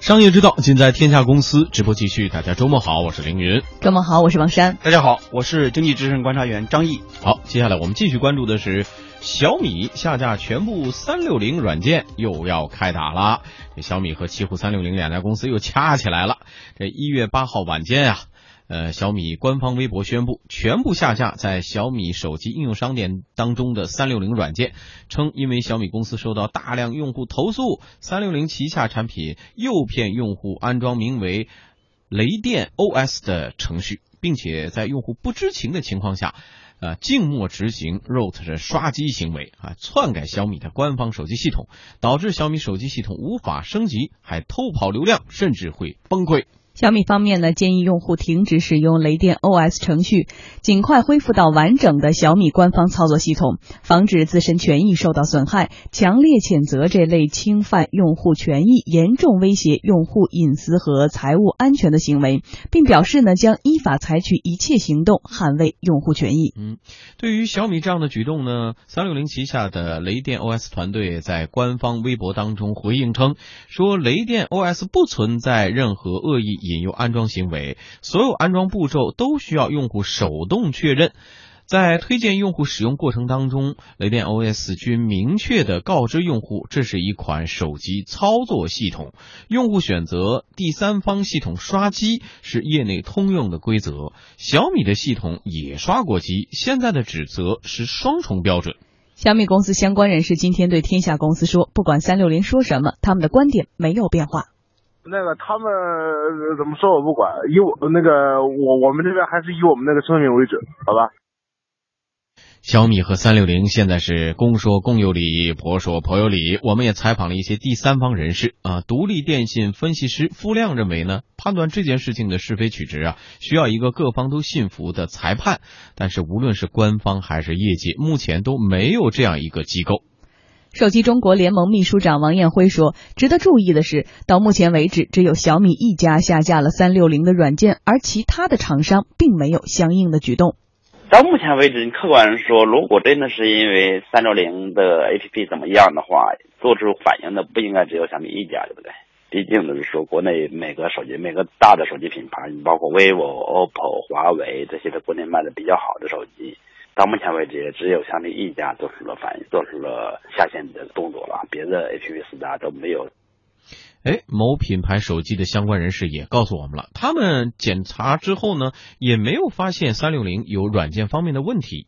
商业之道，尽在天下公司。直播继续，大家周末好，我是凌云。周末好，我是王珊。大家好，我是经济之声观察员张毅。好，接下来我们继续关注的是小米下架全部三六零软件，又要开打了。这小米和奇虎三六零两家公司又掐起来了。这一月八号晚间啊。呃，小米官方微博宣布全部下架在小米手机应用商店当中的三六零软件，称因为小米公司收到大量用户投诉，三六零旗下产品诱骗用户安装名为雷电 OS 的程序，并且在用户不知情的情况下，呃，静默执行 root 的刷机行为啊，篡改小米的官方手机系统，导致小米手机系统无法升级，还偷跑流量，甚至会崩溃。小米方面呢，建议用户停止使用雷电 OS 程序，尽快恢复到完整的小米官方操作系统，防止自身权益受到损害。强烈谴责这类侵犯用户权益、严重威胁用户隐私和财务安全的行为，并表示呢，将依法采取一切行动捍卫用户权益。嗯，对于小米这样的举动呢，三六零旗下的雷电 OS 团队在官方微博当中回应称，说雷电 OS 不存在任何恶意。引诱安装行为，所有安装步骤都需要用户手动确认。在推荐用户使用过程当中，雷电 OS 均明确的告知用户，这是一款手机操作系统。用户选择第三方系统刷机是业内通用的规则。小米的系统也刷过机，现在的指责是双重标准。小米公司相关人士今天对天下公司说：“不管三六零说什么，他们的观点没有变化。”那个他们怎么说我不管，以我那个我我们这边还是以我们那个声明为准，好吧？小米和三六零现在是公说公有理，婆说婆有理。我们也采访了一些第三方人士啊，独立电信分析师付亮认为呢，判断这件事情的是非曲直啊，需要一个各方都信服的裁判。但是无论是官方还是业界，目前都没有这样一个机构。手机中国联盟秘书长王艳辉说：“值得注意的是，到目前为止，只有小米一家下架了三六零的软件，而其他的厂商并没有相应的举动。到目前为止，你客观说，如果真的是因为三六零的 APP 怎么样的话，做出反应的不应该只有小米一家，对不对？毕竟就是说，国内每个手机、每个大的手机品牌，你包括 vivo、OPPO、华为这些，在国内卖的比较好的手机。”到目前为止，只有小米一家做出了反应，做出了下线的动作了，别的 H P 四家都没有。哎，某品牌手机的相关人士也告诉我们了，他们检查之后呢，也没有发现三六零有软件方面的问题。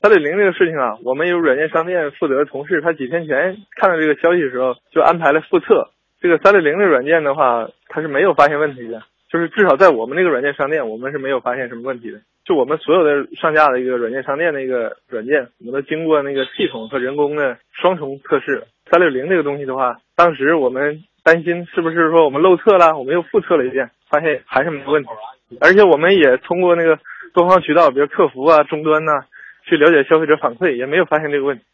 三六零这个事情啊，我们有软件商店负责的同事，他几天前看到这个消息的时候，就安排了复测。这个三六零的软件的话，它是没有发现问题的。就是至少在我们那个软件商店，我们是没有发现什么问题的。就我们所有的上架的一个软件商店的一个软件，我们都经过那个系统和人工的双重测试。三六零这个东西的话，当时我们担心是不是说我们漏测了，我们又复测了一遍，发现还是没问题。而且我们也通过那个多方渠道，比如客服啊、终端呐，去了解消费者反馈，也没有发现这个问题。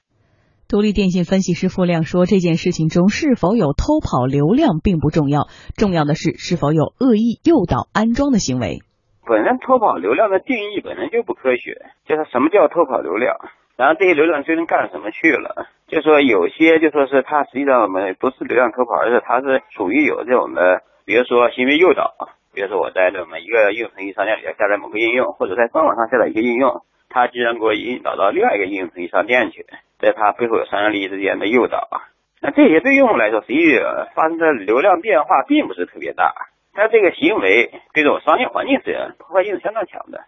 独立电信分析师付亮说：“这件事情中是否有偷跑流量并不重要，重要的是是否有恶意诱导安装的行为。本身偷跑流量的定义本身就不科学，就是什么叫偷跑流量？然后这些流量究竟干什么去了？就说有些就说是它实际上我们不是流量偷跑，而是它是属于有这种的，比如说行为诱导。比如说我在这么一个应用程序商店里下载某个应用，或者在官网上下载一个应用，它居然给我引导到另外一个应用程序商店去。”在它背后有商业利益之间的诱导啊，那这些对用户来说，实际发生的流量变化并不是特别大，他这个行为对这种商业环境是破坏性相当强的。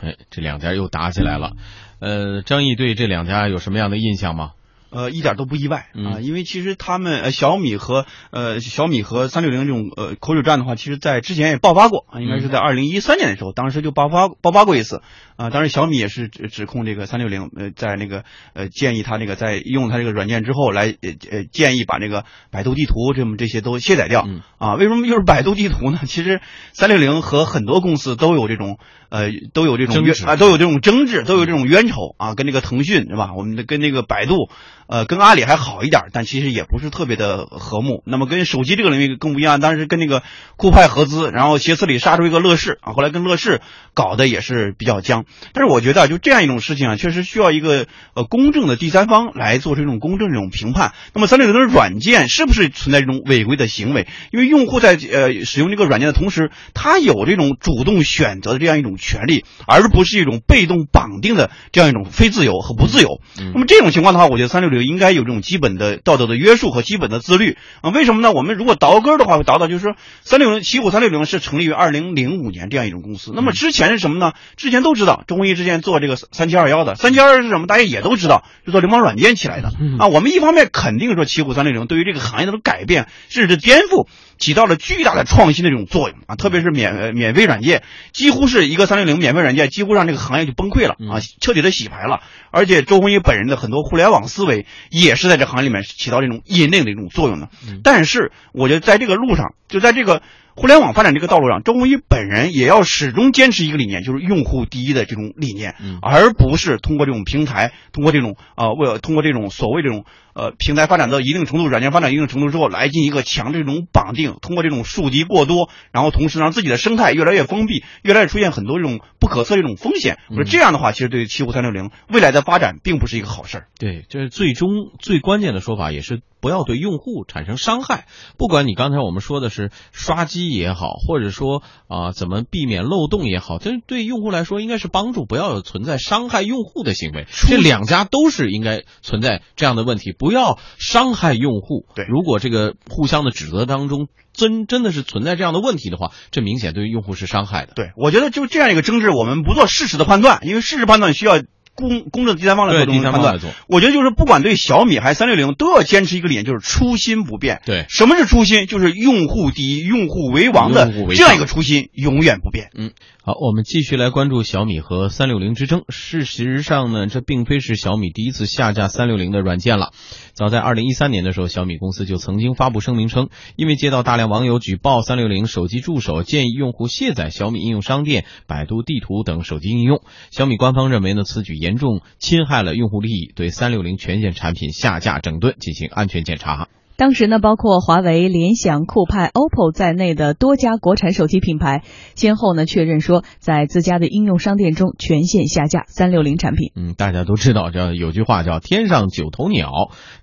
哎，这两家又打起来了，呃，张毅对这两家有什么样的印象吗？呃，一点都不意外啊，因为其实他们呃小米和呃小米和三六零这种呃口水战的话，其实在之前也爆发过啊，应该是在二零一三年的时候，当时就爆发爆发过一次啊。当时小米也是指指控这个三六零呃在那个呃建议他那个在用他这个软件之后来呃呃建议把那个百度地图这么这些都卸载掉啊。为什么又是百度地图呢？其实三六零和很多公司都有这种呃都有这种冤啊都有这种争执，都有这种冤仇啊，跟那个腾讯是吧？我们的跟那个百度。呃，跟阿里还好一点，但其实也不是特别的和睦。那么跟手机这个领域更不一样，当时跟那个酷派合资，然后斜刺里杀出一个乐视啊，后来跟乐视搞的也是比较僵。但是我觉得就这样一种事情啊，确实需要一个呃公正的第三方来做出一种公正这种评判。那么三六零的软件是不是存在这种违规的行为？因为用户在呃使用这个软件的同时，他有这种主动选择的这样一种权利，而不是一种被动绑定的这样一种非自由和不自由。那么这种情况的话，我觉得三六零应该有这种基本的道德的约束和基本的自律啊。为什么呢？我们如果倒根的话，会倒到就是说，三六零奇虎三六零是成立于二零零五年这样一种公司。那么之前是什么呢？之前都知道，周鸿祎之前做这个三七二幺的，三七二幺是什么？大家也都知道，是做流氓软件起来的啊。我们一方面肯定说奇虎三六零对于这个行业的改变甚至颠覆起到了巨大的创新的这种作用啊。特别是免免费软件，几乎是一个三六零免费软件，几乎让这个行业就崩溃了啊，彻底的洗牌了。而且周鸿祎本人的很多互联网思维也是在这行业里面起到这种引领的一种作用的。但是我觉得在这个路上，就在这个。互联网发展这个道路上，周鸿祎本人也要始终坚持一个理念，就是用户第一的这种理念，而不是通过这种平台，通过这种啊，为了通过这种所谓这种呃平台发展到一定程度，软件发展一定程度之后，来进行一个强这种绑定，通过这种树敌过多，然后同时让自己的生态越来越封闭，越来越出现很多这种不可测这种风险。我说这样的话，其实对于奇虎三六零未来的发展并不是一个好事儿。对，这是最终最关键的说法，也是不要对用户产生伤害。不管你刚才我们说的是刷机也好，或者说啊怎么避免漏洞也好，这对用户来说应该是帮助，不要有存在伤害用户的行为。这两家都是应该存在这样的问题，不要伤害用户。对，如果这个互相的指责当中真真的是存在这样的问题的话，这明显对于用户是伤害的。对，我觉得就这样一个争执，我们不做事实的判断，因为事实判断需要。公公正第三方来做这种判断，我觉得就是不管对小米还是三六零，都要坚持一个理念，就是初心不变。对，什么是初心？就是用户第一、用户为王的这样一个初心，永远不变。嗯，好，我们继续来关注小米和三六零之争。事实上呢，这并非是小米第一次下架三六零的软件了。早在二零一三年的时候，小米公司就曾经发布声明称，因为接到大量网友举报三六零手机助手建议用户卸载小米应用商店、百度地图等手机应用，小米官方认为呢，此举严重侵害了用户利益，对三六零全线产品下架整顿进行安全检查。当时呢，包括华为、联想、酷派、OPPO 在内的多家国产手机品牌，先后呢确认说，在自家的应用商店中全线下架三六零产品。嗯，大家都知道，这有句话叫“天上九头鸟，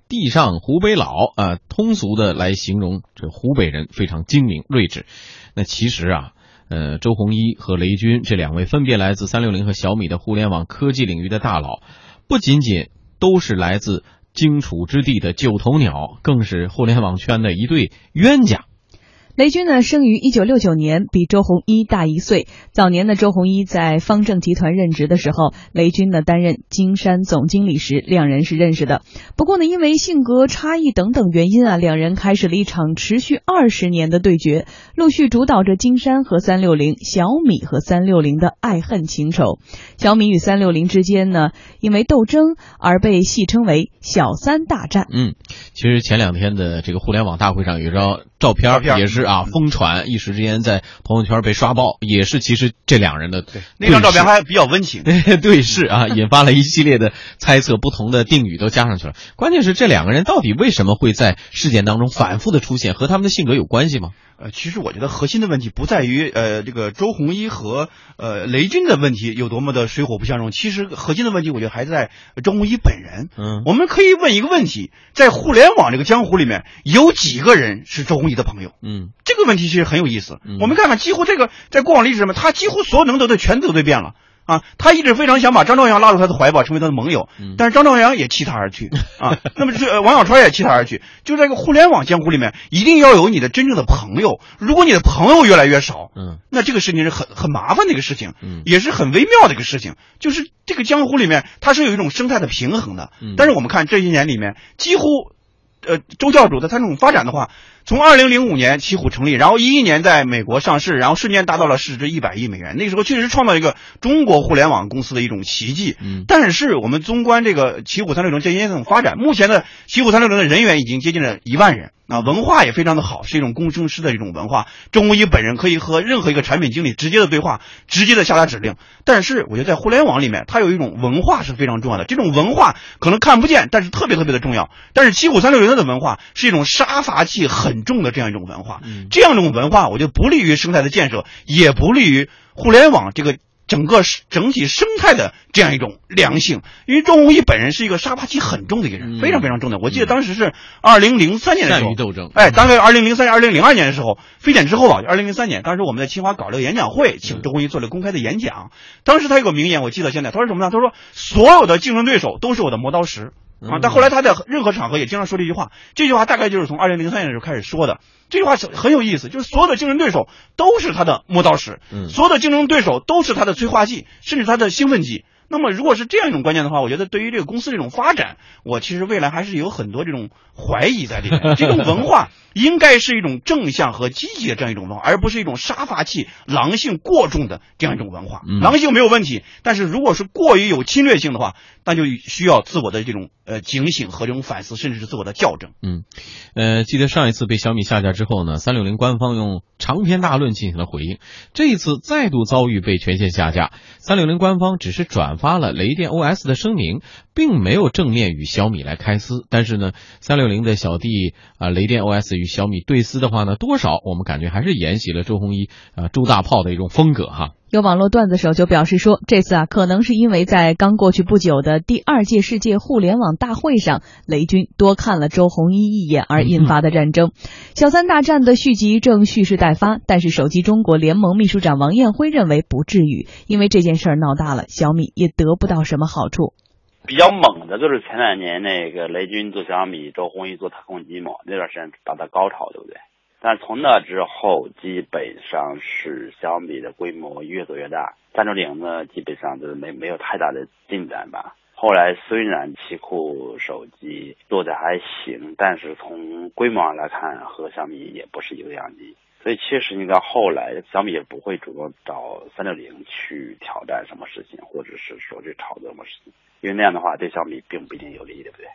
地上湖北佬”啊，通俗的来形容这湖北人非常精明睿智。那其实啊。呃，周鸿祎和雷军这两位分别来自三六零和小米的互联网科技领域的大佬，不仅仅都是来自荆楚之地的九头鸟，更是互联网圈的一对冤家。雷军呢，生于一九六九年，比周鸿祎大一岁。早年的周鸿祎在方正集团任职的时候，雷军呢担任金山总经理时，两人是认识的。不过呢，因为性格差异等等原因啊，两人开始了一场持续二十年的对决，陆续主导着金山和三六零、小米和三六零的爱恨情仇。小米与三六零之间呢，因为斗争而被戏称为“小三大战”。嗯，其实前两天的这个互联网大会上，有招照片也是啊疯传，一时之间在朋友圈被刷爆，也是其实这两人的那张照片还比较温情，对视啊，引发了一系列的猜测，不同的定语都加上去了。关键是这两个人到底为什么会在事件当中反复的出现，和他们的性格有关系吗？呃，其实我觉得核心的问题不在于呃这个周鸿祎和呃雷军的问题有多么的水火不相容，其实核心的问题我觉得还在周鸿祎本人。嗯，我们可以问一个问题，在互联网这个江湖里面，有几个人是周鸿祎的朋友？嗯，这个问题其实很有意思。我们看看，几乎这个在过往历史上，他几乎所有能得罪全得罪遍了。啊，他一直非常想把张朝阳拉入他的怀抱，成为他的盟友，但是张朝阳也弃他而去啊。那么这王小川也弃他而去，就在一个互联网江湖里面，一定要有你的真正的朋友。如果你的朋友越来越少，嗯，那这个事情是很很麻烦的一个事情，嗯，也是很微妙的一个事情。就是这个江湖里面，它是有一种生态的平衡的。但是我们看这些年里面，几乎。呃，周教主的他这种发展的话，从二零零五年奇虎成立，然后一一年在美国上市，然后瞬间达到了市值一百亿美元。那时候确实创造一个中国互联网公司的一种奇迹。嗯，但是我们纵观这个奇虎三六零这些种发展，目前的奇虎三六零的人员已经接近了一万人。啊，文化也非常的好，是一种工程师的一种文化。周鸿祎本人可以和任何一个产品经理直接的对话，直接的下达指令。但是我觉得在互联网里面，它有一种文化是非常重要的，这种文化可能看不见，但是特别特别的重要。但是七虎三六零的文化是一种杀伐气很重的这样一种文化，这样一种文化，我觉得不利于生态的建设，也不利于互联网这个。整个整体生态的这样一种良性，因为周鸿祎本人是一个杀伐气很重的一个人，非常非常重的。我记得当时是二零零三年的时候，斗争。哎，大概二零零三年、二零零二年的时候，非典之后吧，二零零三年，当时我们在清华搞了个演讲会，请周鸿祎做了公开的演讲。当时他有个名言，我记得现在，他说什么呢？他说：“所有的竞争对手都是我的磨刀石。”啊！但后来他在任何场合也经常说这句话，这句话大概就是从二零零三年的时候开始说的。这句话是很有意思，就是所有的竞争对手都是他的磨刀石，所有的竞争对手都是他的催化剂，甚至他的兴奋剂。那么，如果是这样一种观念的话，我觉得对于这个公司这种发展，我其实未来还是有很多这种怀疑在里面。这种文化 应该是一种正向和积极的这样一种文化，而不是一种杀伐气、狼性过重的这样一种文化。狼性没有问题，但是如果是过于有侵略性的话，那就需要自我的这种呃警醒和这种反思，甚至是自我的校正。嗯，呃，记得上一次被小米下架之后呢，三六零官方用长篇大论进行了回应，这一次再度遭遇被全线下架，三六零官方只是转。发了雷电 OS 的声明，并没有正面与小米来开撕。但是呢，三六零的小弟啊，雷电 OS 与小米对撕的话呢，多少我们感觉还是沿袭了周鸿祎啊朱大炮的一种风格哈。有网络段子手就表示说，这次啊，可能是因为在刚过去不久的第二届世界互联网大会上，雷军多看了周鸿祎一眼而引发的战争。小三大战的续集正蓄势待发，但是手机中国联盟秘书长王艳辉认为不至于，因为这件事儿闹大了，小米也得不到什么好处。比较猛的就是前两年那个雷军做小米，周鸿祎做太空机嘛，那段时间达到高潮，对不对？但从那之后，基本上是小米的规模越做越大，三六零呢，基本上就是没没有太大的进展吧。后来虽然奇酷手机做的还行，但是从规模上来看，和小米也不是一个样级。所以其实你到后来，小米也不会主动找三六零去挑战什么事情，或者是说去炒作什么事情，因为那样的话对小米并不一定有利，对不对？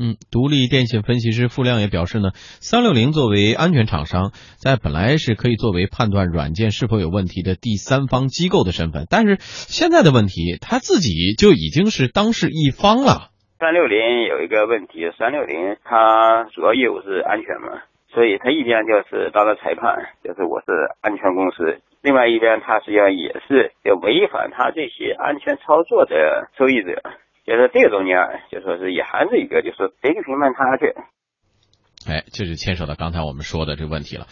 嗯，独立电信分析师付亮也表示呢，三六零作为安全厂商，在本来是可以作为判断软件是否有问题的第三方机构的身份，但是现在的问题，他自己就已经是当事一方了。三六零有一个问题，三六零它主要业务是安全嘛，所以他一边就是当了裁判，就是我是安全公司，另外一边他实际上也是要违反他这些安全操作的受益者。就是这个中间，就说是也还是一个，就是谁去评判他去。哎，这就牵扯到刚才我们说的这个问题了。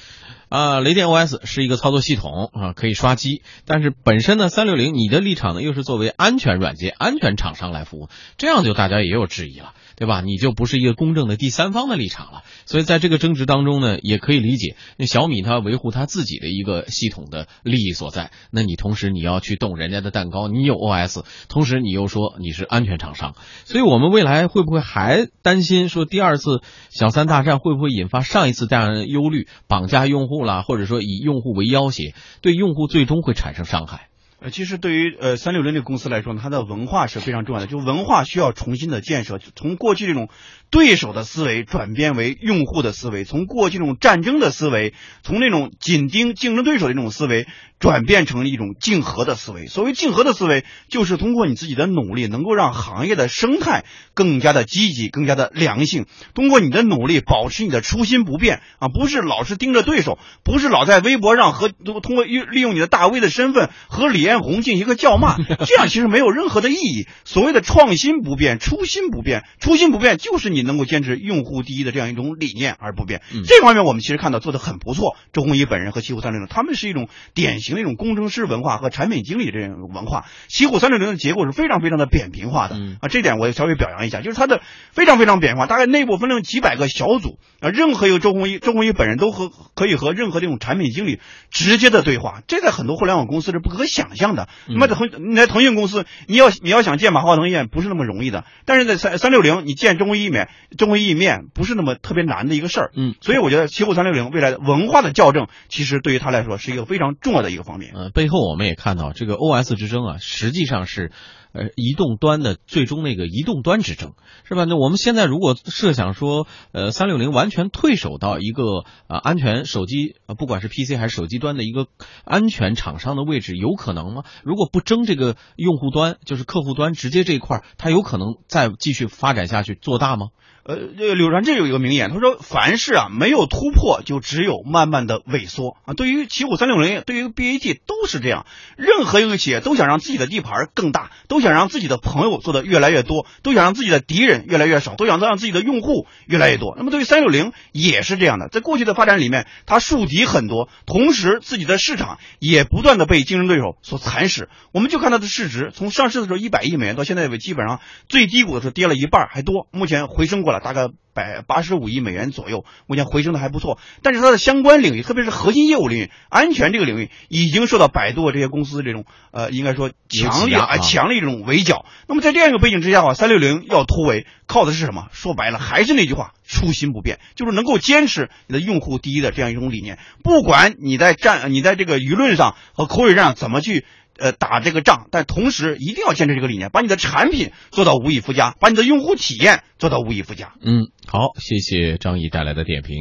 啊，雷电 OS 是一个操作系统啊，可以刷机，但是本身呢，三六零你的立场呢，又是作为安全软件、安全厂商来服务，这样就大家也有质疑了。对吧？你就不是一个公正的第三方的立场了。所以在这个争执当中呢，也可以理解，那小米它维护它自己的一个系统的利益所在。那你同时你要去动人家的蛋糕，你有 OS，同时你又说你是安全厂商。所以我们未来会不会还担心说第二次小三大战会不会引发上一次这样的忧虑，绑架用户啦，或者说以用户为要挟，对用户最终会产生伤害？呃，其实对于呃三六零这个公司来说呢，它的文化是非常重要的，就文化需要重新的建设，从过去这种对手的思维转变为用户的思维，从过去这种战争的思维，从那种紧盯竞争对手的这种思维。转变成一种竞合的思维。所谓竞合的思维，就是通过你自己的努力，能够让行业的生态更加的积极、更加的良性。通过你的努力，保持你的初心不变啊，不是老是盯着对手，不是老在微博上和通过利利用你的大 V 的身份和李彦宏进行一个叫骂，这样其实没有任何的意义。所谓的创新不变，初心不变，初心不变就是你能够坚持用户第一的这样一种理念而不变。这方面我们其实看到做的很不错。周鸿祎本人和西湖三六零，他们是一种典型。型的一种工程师文化和产品经理这种文化，奇虎三六零的结构是非常非常的扁平化的啊，这点我也稍微表扬一下，就是它的非常非常扁平化，大概内部分成几百个小组啊，任何一个周鸿祎，周鸿祎本人都和可以和任何这种产品经理直接的对话，这在很多互联网公司是不可想象的。那么腾你在腾讯公司，你要你要想见马化腾一面不是那么容易的，但是在三三六零，你见周鸿祎一面，周鸿祎一面不是那么特别难的一个事儿。嗯，所以我觉得奇虎三六零未来的文化的校正，其实对于他来说是一个非常重要的一个方面。呃，背后我们也看到这个 OS 之争啊，实际上是。呃移动端的最终那个移动端之争，是吧？那我们现在如果设想说，呃，三六零完全退守到一个呃安全手机，不管是 PC 还是手机端的一个安全厂商的位置，有可能吗？如果不争这个用户端，就是客户端直接这一块，它有可能再继续发展下去做大吗？呃，这柳传志有一个名言，他说：“凡事啊，没有突破，就只有慢慢的萎缩啊。”对于奇虎三六零，对于 BAT 都是这样。任何一个企业都想让自己的地盘更大，都想让自己的朋友做的越来越多，都想让自己的敌人越来越少，都想让自己的用户越来越多。那么对于三六零也是这样的，在过去的发展里面，它树敌很多，同时自己的市场也不断的被竞争对手所蚕食。我们就看它的市值，从上市的时候一百亿美元到现在为基本上最低谷的时候跌了一半还多，目前回升过来，大概。百八十五亿美元左右，目前回升的还不错。但是它的相关领域，特别是核心业务领域，安全这个领域，已经受到百度这些公司这种呃，应该说强力啊强力这种围剿。那么在这样一个背景之下的话，三六零要突围，靠的是什么？说白了，还是那句话，初心不变，就是能够坚持你的用户第一的这样一种理念。不管你在战，你在这个舆论上和口水战上怎么去。呃，打这个仗，但同时一定要坚持这个理念，把你的产品做到无以复加，把你的用户体验做到无以复加。嗯，好，谢谢张毅带来的点评。